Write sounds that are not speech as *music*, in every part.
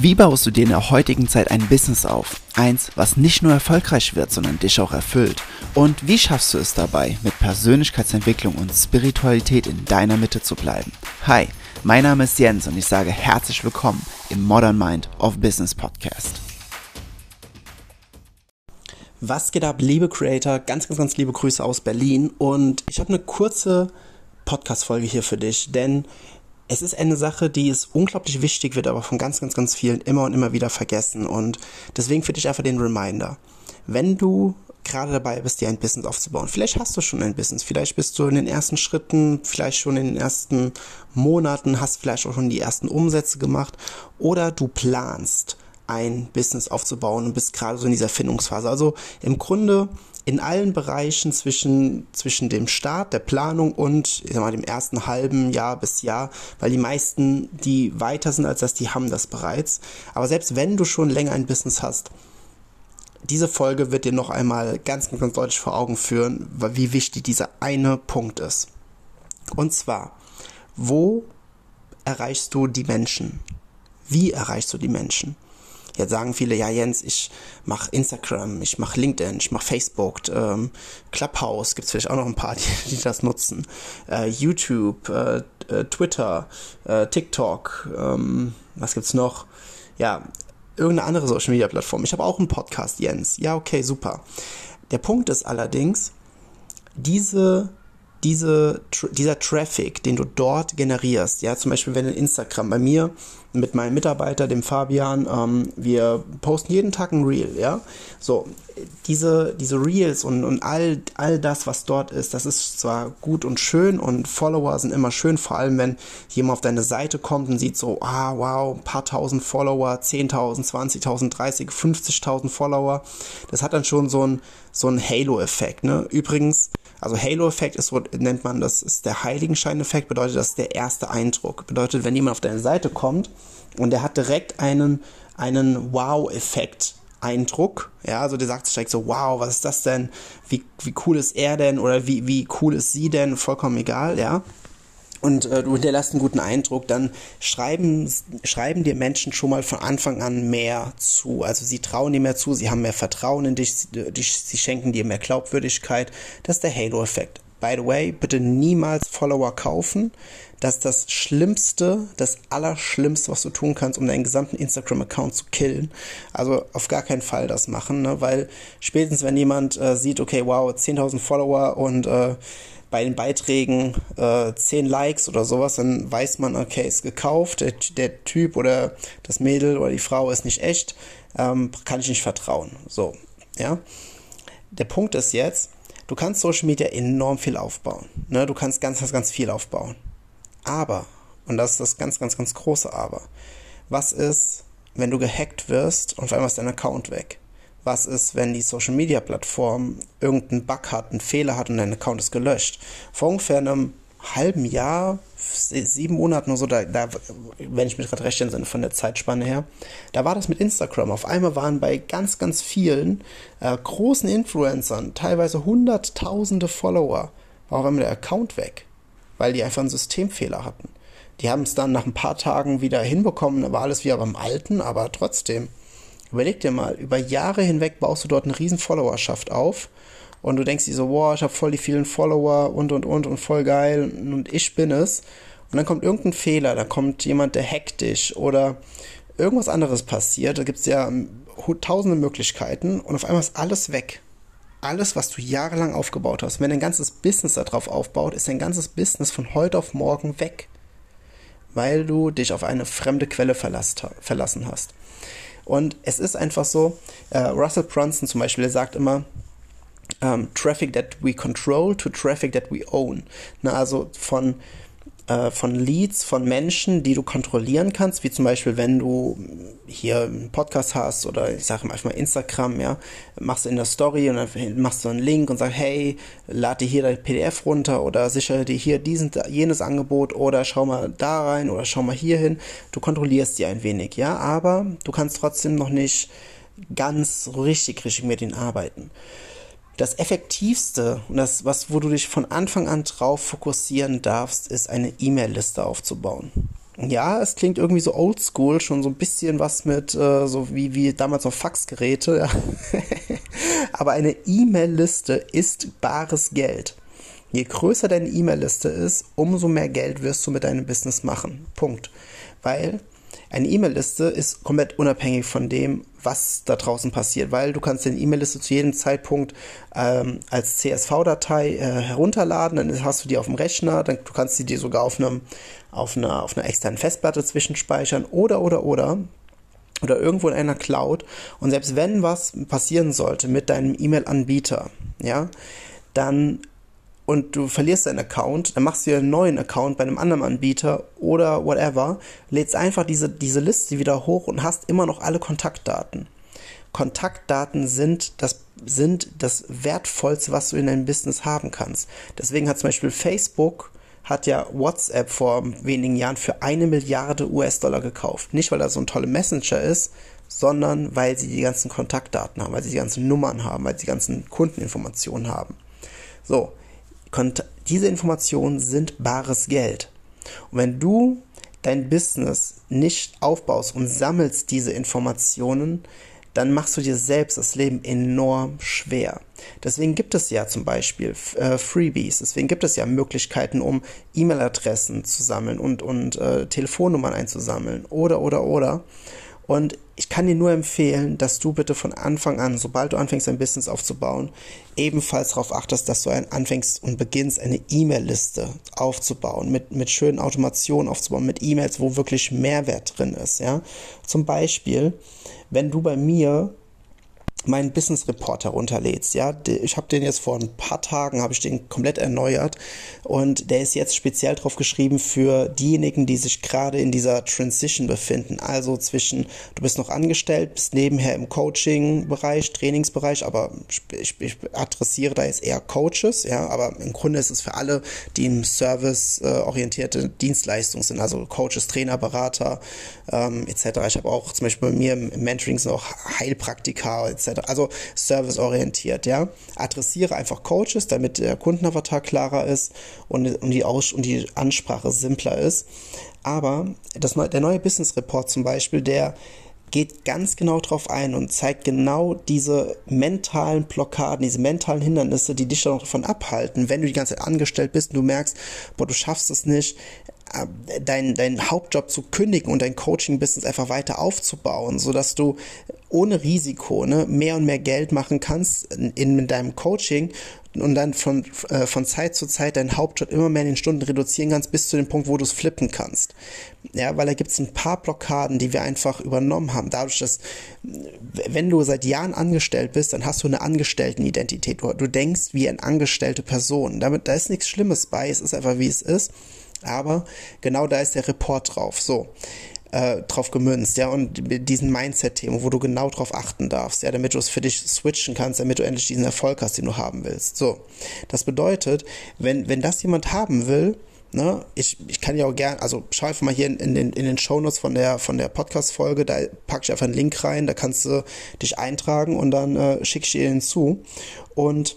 Wie baust du dir in der heutigen Zeit ein Business auf? Eins, was nicht nur erfolgreich wird, sondern dich auch erfüllt. Und wie schaffst du es dabei, mit Persönlichkeitsentwicklung und Spiritualität in deiner Mitte zu bleiben? Hi, mein Name ist Jens und ich sage herzlich willkommen im Modern Mind of Business Podcast. Was geht ab, liebe Creator? Ganz, ganz, ganz liebe Grüße aus Berlin und ich habe eine kurze Podcast-Folge hier für dich, denn es ist eine Sache, die ist unglaublich wichtig, wird aber von ganz, ganz, ganz vielen immer und immer wieder vergessen. Und deswegen für dich einfach den Reminder. Wenn du gerade dabei bist, dir ein Business aufzubauen, vielleicht hast du schon ein Business, vielleicht bist du in den ersten Schritten, vielleicht schon in den ersten Monaten, hast vielleicht auch schon die ersten Umsätze gemacht oder du planst ein Business aufzubauen und bist gerade so in dieser Findungsphase. Also im Grunde in allen Bereichen zwischen, zwischen dem Start, der Planung und ich sag mal, dem ersten halben Jahr bis Jahr, weil die meisten, die weiter sind als das, die haben das bereits. Aber selbst wenn du schon länger ein Business hast, diese Folge wird dir noch einmal ganz, ganz deutlich vor Augen führen, wie wichtig dieser eine Punkt ist. Und zwar, wo erreichst du die Menschen? Wie erreichst du die Menschen? Jetzt sagen viele, ja Jens, ich mache Instagram, ich mache LinkedIn, ich mache Facebook, ähm, Clubhouse, gibt es vielleicht auch noch ein paar, *laughs* die, die das nutzen, äh, YouTube, äh, äh, Twitter, äh, TikTok, ähm, was gibt's noch? Ja, irgendeine andere Social Media Plattform. Ich habe auch einen Podcast, Jens. Ja, okay, super. Der Punkt ist allerdings, diese diese, dieser Traffic, den du dort generierst, ja, zum Beispiel wenn in Instagram bei mir mit meinem Mitarbeiter, dem Fabian, ähm, wir posten jeden Tag ein Reel, ja, so, diese, diese Reels und, und all, all das, was dort ist, das ist zwar gut und schön und Follower sind immer schön, vor allem wenn jemand auf deine Seite kommt und sieht so, ah, wow, ein paar tausend Follower, 10.000, 20.000, 30, 50.000 Follower, das hat dann schon so ein, so ein Halo-Effekt, ne, übrigens, also Halo-Effekt ist, nennt man das, ist der Heiligenschein-Effekt, bedeutet, das ist der erste Eindruck. Bedeutet, wenn jemand auf deine Seite kommt und der hat direkt einen, einen Wow-Effekt, Eindruck, ja, also der sagt direkt so, wow, was ist das denn? Wie, wie cool ist er denn? Oder wie, wie cool ist sie denn? Vollkommen egal, ja und äh, du hinterlässt einen guten Eindruck, dann schreiben, schreiben dir Menschen schon mal von Anfang an mehr zu. Also sie trauen dir mehr zu, sie haben mehr Vertrauen in dich, sie, sie schenken dir mehr Glaubwürdigkeit. Das ist der Halo-Effekt. By the way, bitte niemals Follower kaufen. Das ist das Schlimmste, das Allerschlimmste, was du tun kannst, um deinen gesamten Instagram-Account zu killen. Also auf gar keinen Fall das machen, ne? weil spätestens wenn jemand äh, sieht, okay, wow, 10.000 Follower und äh, bei den Beiträgen äh, 10 Likes oder sowas, dann weiß man, okay, ist gekauft, der, der Typ oder das Mädel oder die Frau ist nicht echt, ähm, kann ich nicht vertrauen. So, ja. Der Punkt ist jetzt, du kannst Social Media enorm viel aufbauen. Ne? Du kannst ganz, ganz, ganz viel aufbauen. Aber, und das ist das ganz, ganz, ganz große Aber, was ist, wenn du gehackt wirst und auf einmal ist dein Account weg? Was ist, wenn die Social Media Plattform irgendeinen Bug hat, einen Fehler hat und dein Account ist gelöscht. Vor ungefähr einem halben Jahr, sieben Monaten oder so, da, da wenn ich mich gerade recht entsinne von der Zeitspanne her, da war das mit Instagram. Auf einmal waren bei ganz, ganz vielen äh, großen Influencern, teilweise hunderttausende Follower, war auf einmal der Account weg, weil die einfach einen Systemfehler hatten. Die haben es dann nach ein paar Tagen wieder hinbekommen, war alles wieder beim Alten, aber trotzdem. Überleg dir mal, über Jahre hinweg baust du dort eine riesen Followerschaft auf und du denkst dir so, wow, ich habe voll die vielen Follower und und und und voll geil und ich bin es. Und dann kommt irgendein Fehler, da kommt jemand, der hackt dich oder irgendwas anderes passiert. Da gibt es ja tausende Möglichkeiten und auf einmal ist alles weg. Alles, was du jahrelang aufgebaut hast. Wenn dein ganzes Business darauf aufbaut, ist dein ganzes Business von heute auf morgen weg. Weil du dich auf eine fremde Quelle verlassen hast. Und es ist einfach so, äh, Russell Brunson zum Beispiel, der sagt immer, um, ähm, Traffic that we control to Traffic that we own. Na, also von äh, von Leads von Menschen, die du kontrollieren kannst, wie zum Beispiel, wenn du hier einen Podcast hast oder ich sage mal Instagram, ja, machst du in der Story und dann machst du einen Link und sagst, hey, lade dir hier dein PDF runter oder sichere dir hier diesen, jenes Angebot oder schau mal da rein oder schau mal hier hin. Du kontrollierst die ein wenig, ja, aber du kannst trotzdem noch nicht ganz richtig, richtig mit ihnen arbeiten das effektivste und das, was, wo du dich von Anfang an drauf fokussieren darfst, ist eine E-Mail-Liste aufzubauen. Ja, es klingt irgendwie so oldschool, schon so ein bisschen was mit, äh, so wie, wie damals noch Faxgeräte. Ja. *laughs* Aber eine E-Mail-Liste ist bares Geld. Je größer deine E-Mail-Liste ist, umso mehr Geld wirst du mit deinem Business machen. Punkt. Weil eine E-Mail-Liste ist komplett unabhängig von dem, was da draußen passiert, weil du kannst deine E-Mail-Liste zu jedem Zeitpunkt ähm, als CSV-Datei äh, herunterladen, dann hast du die auf dem Rechner, dann du kannst sie dir sogar auf einem auf einer auf einer externen Festplatte zwischenspeichern oder oder oder oder irgendwo in einer Cloud. Und selbst wenn was passieren sollte mit deinem E-Mail-Anbieter, ja, dann und du verlierst deinen Account, dann machst du dir einen neuen Account bei einem anderen Anbieter oder whatever, lädst einfach diese, diese Liste wieder hoch und hast immer noch alle Kontaktdaten. Kontaktdaten sind das, sind das Wertvollste, was du in deinem Business haben kannst. Deswegen hat zum Beispiel Facebook hat ja WhatsApp vor wenigen Jahren für eine Milliarde US-Dollar gekauft. Nicht, weil er so ein toller Messenger ist, sondern weil sie die ganzen Kontaktdaten haben, weil sie die ganzen Nummern haben, weil sie die ganzen Kundeninformationen haben. So, diese Informationen sind bares Geld. Und wenn du dein Business nicht aufbaust und sammelst diese Informationen, dann machst du dir selbst das Leben enorm schwer. Deswegen gibt es ja zum Beispiel äh, Freebies, deswegen gibt es ja Möglichkeiten, um E-Mail-Adressen zu sammeln und, und äh, Telefonnummern einzusammeln oder, oder, oder. Und ich kann dir nur empfehlen, dass du bitte von Anfang an, sobald du anfängst, ein Business aufzubauen, ebenfalls darauf achtest, dass du ein, anfängst und beginnst, eine E-Mail-Liste aufzubauen, mit, mit schönen Automationen aufzubauen, mit E-Mails, wo wirklich Mehrwert drin ist, ja. Zum Beispiel, wenn du bei mir meinen Business Report herunterlädst. Ja, ich habe den jetzt vor ein paar Tagen habe ich den komplett erneuert und der ist jetzt speziell drauf geschrieben für diejenigen, die sich gerade in dieser Transition befinden. Also zwischen du bist noch angestellt, bist nebenher im Coaching-Bereich, Trainingsbereich, aber ich, ich adressiere da jetzt eher Coaches. Ja, aber im Grunde ist es für alle, die im Service äh, orientierte Dienstleistung sind, also Coaches, Trainer, Berater ähm, etc. Ich habe auch zum Beispiel bei mir im Mentoring sind auch Heilpraktiker etc. Also serviceorientiert, ja. Adressiere einfach Coaches, damit der Kundenavatar klarer ist und, und, die, Aus und die Ansprache simpler ist. Aber das, der neue Business Report zum Beispiel, der geht ganz genau drauf ein und zeigt genau diese mentalen Blockaden, diese mentalen Hindernisse, die dich davon abhalten, wenn du die ganze Zeit angestellt bist und du merkst, boah, du schaffst es nicht, äh, deinen dein Hauptjob zu kündigen und dein Coaching-Business einfach weiter aufzubauen, so dass du ohne Risiko ne, mehr und mehr Geld machen kannst in, in deinem Coaching und dann von, äh, von Zeit zu Zeit deinen Hauptjob immer mehr in den Stunden reduzieren kannst, bis zu dem Punkt, wo du es flippen kannst. Ja, weil da gibt es ein paar Blockaden, die wir einfach übernommen haben. Dadurch, dass, wenn du seit Jahren angestellt bist, dann hast du eine Angestelltenidentität. Du, du denkst wie eine angestellte Person. Damit, da ist nichts Schlimmes bei, es ist einfach wie es ist. Aber genau da ist der Report drauf. So. Äh, drauf gemünzt, ja, und diesen Mindset-Themen, wo du genau drauf achten darfst, ja, damit du es für dich switchen kannst, damit du endlich diesen Erfolg hast, den du haben willst. So. Das bedeutet, wenn, wenn das jemand haben will, Ne, ich, ich kann ja auch gern, also schau einfach mal hier in, in den, in den Shownotes von der, von der Podcast-Folge, da packe ich einfach einen Link rein, da kannst du dich eintragen und dann äh, schicke ich dir hinzu. Und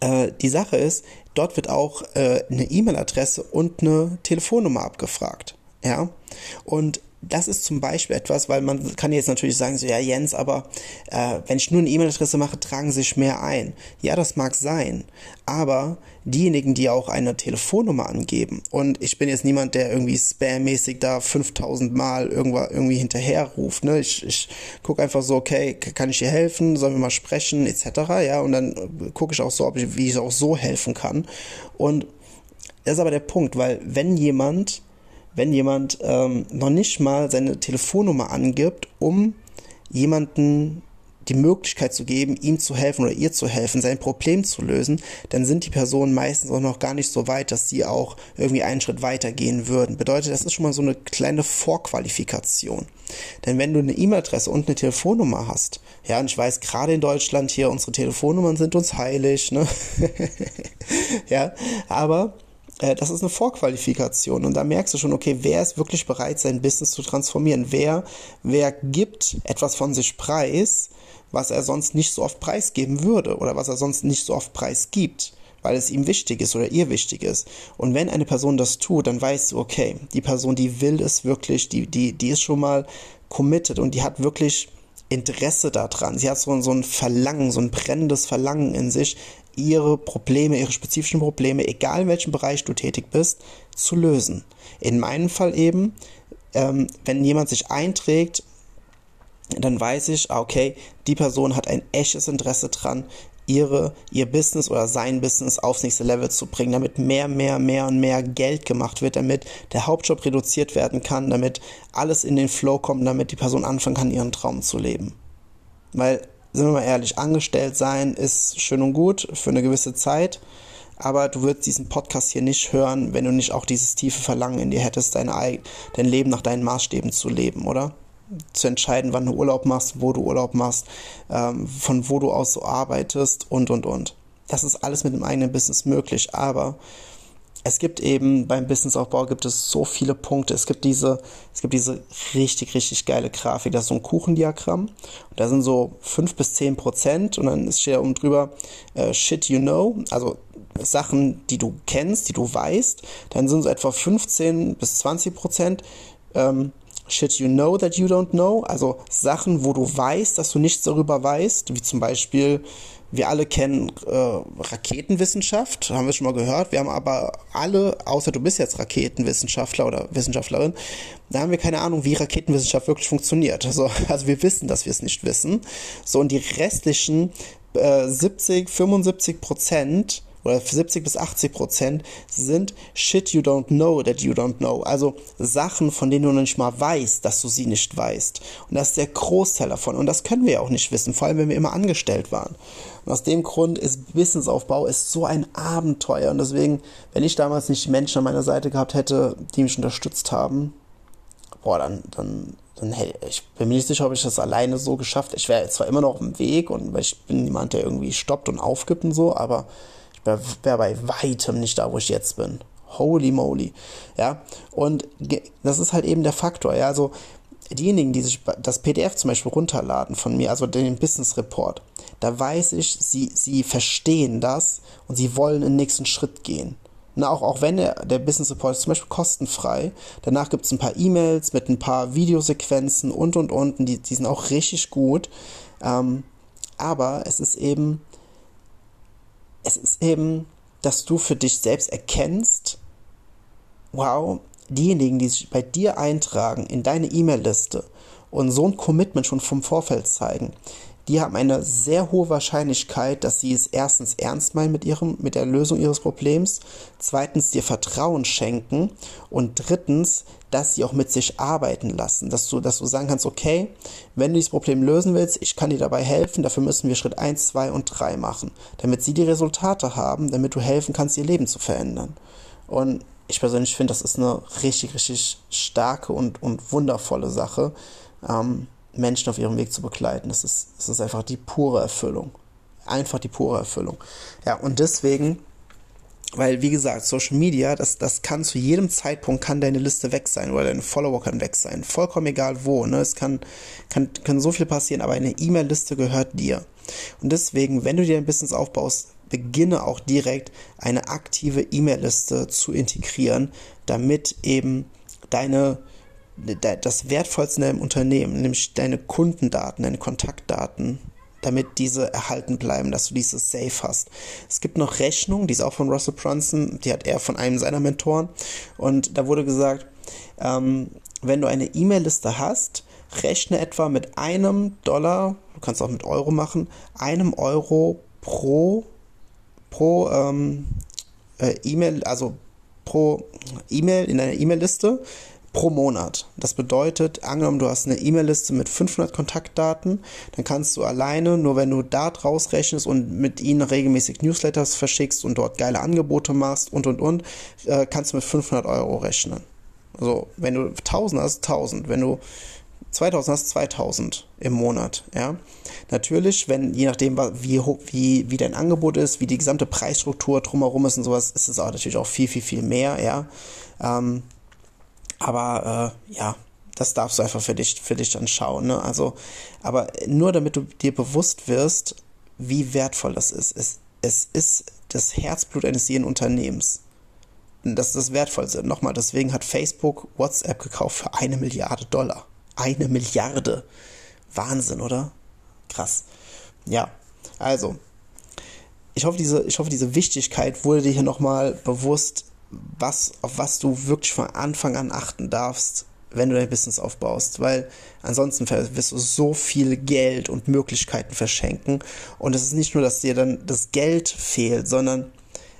äh, die Sache ist, dort wird auch äh, eine E-Mail-Adresse und eine Telefonnummer abgefragt. Ja. Und das ist zum Beispiel etwas, weil man kann jetzt natürlich sagen, so ja Jens, aber äh, wenn ich nur eine E-Mail-Adresse mache, tragen sich mehr ein. Ja, das mag sein, aber diejenigen, die auch eine Telefonnummer angeben und ich bin jetzt niemand, der irgendwie spammäßig da 5000 Mal irgendwo, irgendwie hinterher ruft, ne? Ich, ich gucke einfach so, okay, kann ich dir helfen, sollen wir mal sprechen, etc., ja, und dann gucke ich auch so, ob ich, wie ich auch so helfen kann und das ist aber der Punkt, weil wenn jemand wenn jemand ähm, noch nicht mal seine Telefonnummer angibt, um jemanden die Möglichkeit zu geben, ihm zu helfen oder ihr zu helfen, sein Problem zu lösen, dann sind die Personen meistens auch noch gar nicht so weit, dass sie auch irgendwie einen Schritt weiter gehen würden. Bedeutet, das ist schon mal so eine kleine Vorqualifikation. Denn wenn du eine E-Mail-Adresse und eine Telefonnummer hast, ja, und ich weiß, gerade in Deutschland hier, unsere Telefonnummern sind uns heilig, ne? *laughs* ja, aber äh, das ist eine Vorqualifikation und da merkst du schon, okay, wer ist wirklich bereit, sein Business zu transformieren? Wer, wer gibt etwas von sich preis, was er sonst nicht so oft preisgeben würde oder was er sonst nicht so oft preisgibt? weil es ihm wichtig ist oder ihr wichtig ist. Und wenn eine Person das tut, dann weißt du, okay, die Person, die will es wirklich, die, die, die ist schon mal committed und die hat wirklich Interesse daran. Sie hat so, so ein Verlangen, so ein brennendes Verlangen in sich, ihre Probleme, ihre spezifischen Probleme, egal in welchem Bereich du tätig bist, zu lösen. In meinem Fall eben, ähm, wenn jemand sich einträgt, dann weiß ich, ah, okay, die Person hat ein echtes Interesse dran, ihre, ihr Business oder sein Business aufs nächste Level zu bringen, damit mehr, mehr, mehr und mehr Geld gemacht wird, damit der Hauptjob reduziert werden kann, damit alles in den Flow kommt, damit die Person anfangen kann, ihren Traum zu leben. Weil, sind wir mal ehrlich, angestellt sein ist schön und gut für eine gewisse Zeit, aber du würdest diesen Podcast hier nicht hören, wenn du nicht auch dieses tiefe Verlangen in dir hättest, dein, dein Leben nach deinen Maßstäben zu leben, oder? zu entscheiden, wann du Urlaub machst, wo du Urlaub machst, ähm, von wo du aus so arbeitest und, und, und. Das ist alles mit dem eigenen Business möglich, aber es gibt eben beim Businessaufbau gibt es so viele Punkte. Es gibt diese, es gibt diese richtig, richtig geile Grafik. Das ist so ein Kuchendiagramm. Und da sind so fünf bis zehn Prozent und dann ist hier oben drüber äh, Shit you know, also Sachen, die du kennst, die du weißt. Dann sind so etwa 15 bis 20 Prozent ähm, Shit you know that you don't know, also Sachen, wo du weißt, dass du nichts darüber weißt, wie zum Beispiel, wir alle kennen äh, Raketenwissenschaft, haben wir schon mal gehört, wir haben aber alle, außer du bist jetzt Raketenwissenschaftler oder Wissenschaftlerin, da haben wir keine Ahnung, wie Raketenwissenschaft wirklich funktioniert. Also, *laughs* also wir wissen, dass wir es nicht wissen. So, und die restlichen äh, 70, 75 Prozent oder 70 bis 80 Prozent sind Shit you don't know that you don't know. Also Sachen, von denen du noch nicht mal weißt, dass du sie nicht weißt. Und das ist der Großteil davon. Und das können wir ja auch nicht wissen, vor allem wenn wir immer angestellt waren. Und aus dem Grund ist Businessaufbau ist so ein Abenteuer. Und deswegen, wenn ich damals nicht Menschen an meiner Seite gehabt hätte, die mich unterstützt haben, boah, dann, dann, dann hey, ich bin mir nicht sicher, ob ich das alleine so geschafft. Ich wäre zwar immer noch auf dem Weg und ich bin niemand, der irgendwie stoppt und aufgibt und so, aber wäre wär bei weitem nicht da, wo ich jetzt bin. Holy moly. Ja, und das ist halt eben der Faktor. Ja, also diejenigen, die sich das PDF zum Beispiel runterladen von mir, also den Business Report, da weiß ich, sie, sie verstehen das und sie wollen den nächsten Schritt gehen. Na, auch, auch wenn der, der Business Report ist zum Beispiel kostenfrei. Danach gibt es ein paar E-Mails mit ein paar Videosequenzen und und und. Und die, die sind auch richtig gut. Ähm, aber es ist eben es ist eben, dass du für dich selbst erkennst, wow, diejenigen, die sich bei dir eintragen in deine E-Mail-Liste und so ein Commitment schon vom Vorfeld zeigen, die haben eine sehr hohe Wahrscheinlichkeit, dass sie es erstens ernst meinen mit ihrem, mit der Lösung ihres Problems, zweitens dir Vertrauen schenken und drittens, dass sie auch mit sich arbeiten lassen, dass du, dass du sagen kannst, okay, wenn du dieses Problem lösen willst, ich kann dir dabei helfen, dafür müssen wir Schritt eins, zwei und drei machen, damit sie die Resultate haben, damit du helfen kannst, ihr Leben zu verändern. Und ich persönlich finde, das ist eine richtig, richtig starke und, und wundervolle Sache. Ähm, Menschen auf ihrem Weg zu begleiten. Das ist, das ist einfach die pure Erfüllung. Einfach die pure Erfüllung. Ja, und deswegen, weil wie gesagt, Social Media, das, das kann zu jedem Zeitpunkt, kann deine Liste weg sein oder deine Follower kann weg sein. Vollkommen egal wo, ne? Es kann, kann, kann so viel passieren, aber eine E-Mail-Liste gehört dir. Und deswegen, wenn du dir ein Business aufbaust, beginne auch direkt eine aktive E-Mail-Liste zu integrieren, damit eben deine das Wertvollste in deinem Unternehmen, nämlich deine Kundendaten, deine Kontaktdaten, damit diese erhalten bleiben, dass du diese safe hast. Es gibt noch Rechnung, die ist auch von Russell Brunson, die hat er von einem seiner Mentoren. Und da wurde gesagt, ähm, wenn du eine E-Mail-Liste hast, rechne etwa mit einem Dollar, du kannst auch mit Euro machen, einem Euro pro, pro ähm, äh, E-Mail, also pro E-Mail in deiner E-Mail-Liste pro Monat. Das bedeutet, angenommen, du hast eine E-Mail-Liste mit 500 Kontaktdaten, dann kannst du alleine, nur wenn du da draus rechnest und mit ihnen regelmäßig Newsletters verschickst und dort geile Angebote machst und und und, äh, kannst du mit 500 Euro rechnen. Also, wenn du 1000 hast, 1000. Wenn du 2000 hast, 2000 im Monat, ja. Natürlich, wenn, je nachdem, wie, wie, wie dein Angebot ist, wie die gesamte Preisstruktur drumherum ist und sowas, ist es auch natürlich auch viel, viel, viel mehr, ja. Ähm, aber äh, ja, das darfst du einfach für dich, für dich dann schauen. Ne? Also, aber nur damit du dir bewusst wirst, wie wertvoll das ist. Es, es ist das Herzblut eines jeden Unternehmens. Das ist das Wertvollste. Nochmal, deswegen hat Facebook WhatsApp gekauft für eine Milliarde Dollar. Eine Milliarde. Wahnsinn, oder? Krass. Ja, also, ich hoffe, diese, ich hoffe, diese Wichtigkeit wurde dir hier nochmal bewusst, was, auf was du wirklich von Anfang an achten darfst, wenn du dein Business aufbaust, weil ansonsten wirst du so viel Geld und Möglichkeiten verschenken. Und es ist nicht nur, dass dir dann das Geld fehlt, sondern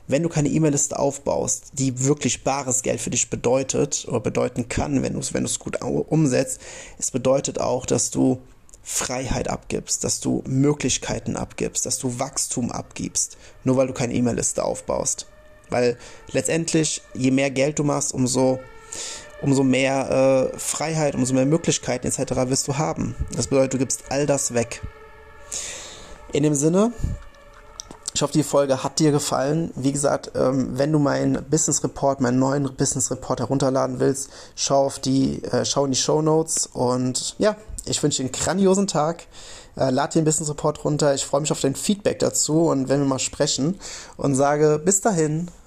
wenn du keine E-Mail-Liste aufbaust, die wirklich bares Geld für dich bedeutet oder bedeuten kann, wenn du es wenn gut umsetzt, es bedeutet auch, dass du Freiheit abgibst, dass du Möglichkeiten abgibst, dass du Wachstum abgibst, nur weil du keine E-Mail-Liste aufbaust. Weil letztendlich, je mehr Geld du machst, umso, umso mehr äh, Freiheit, umso mehr Möglichkeiten etc. wirst du haben. Das bedeutet, du gibst all das weg. In dem Sinne, ich hoffe, die Folge hat dir gefallen. Wie gesagt, ähm, wenn du meinen Business Report, meinen neuen Business Report herunterladen willst, schau auf die, äh, schau in die Show Notes und ja, ich wünsche dir einen grandiosen Tag. Äh, lad den Business Report runter. Ich freue mich auf dein Feedback dazu und wenn wir mal sprechen und sage bis dahin,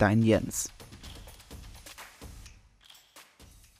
dein Jens.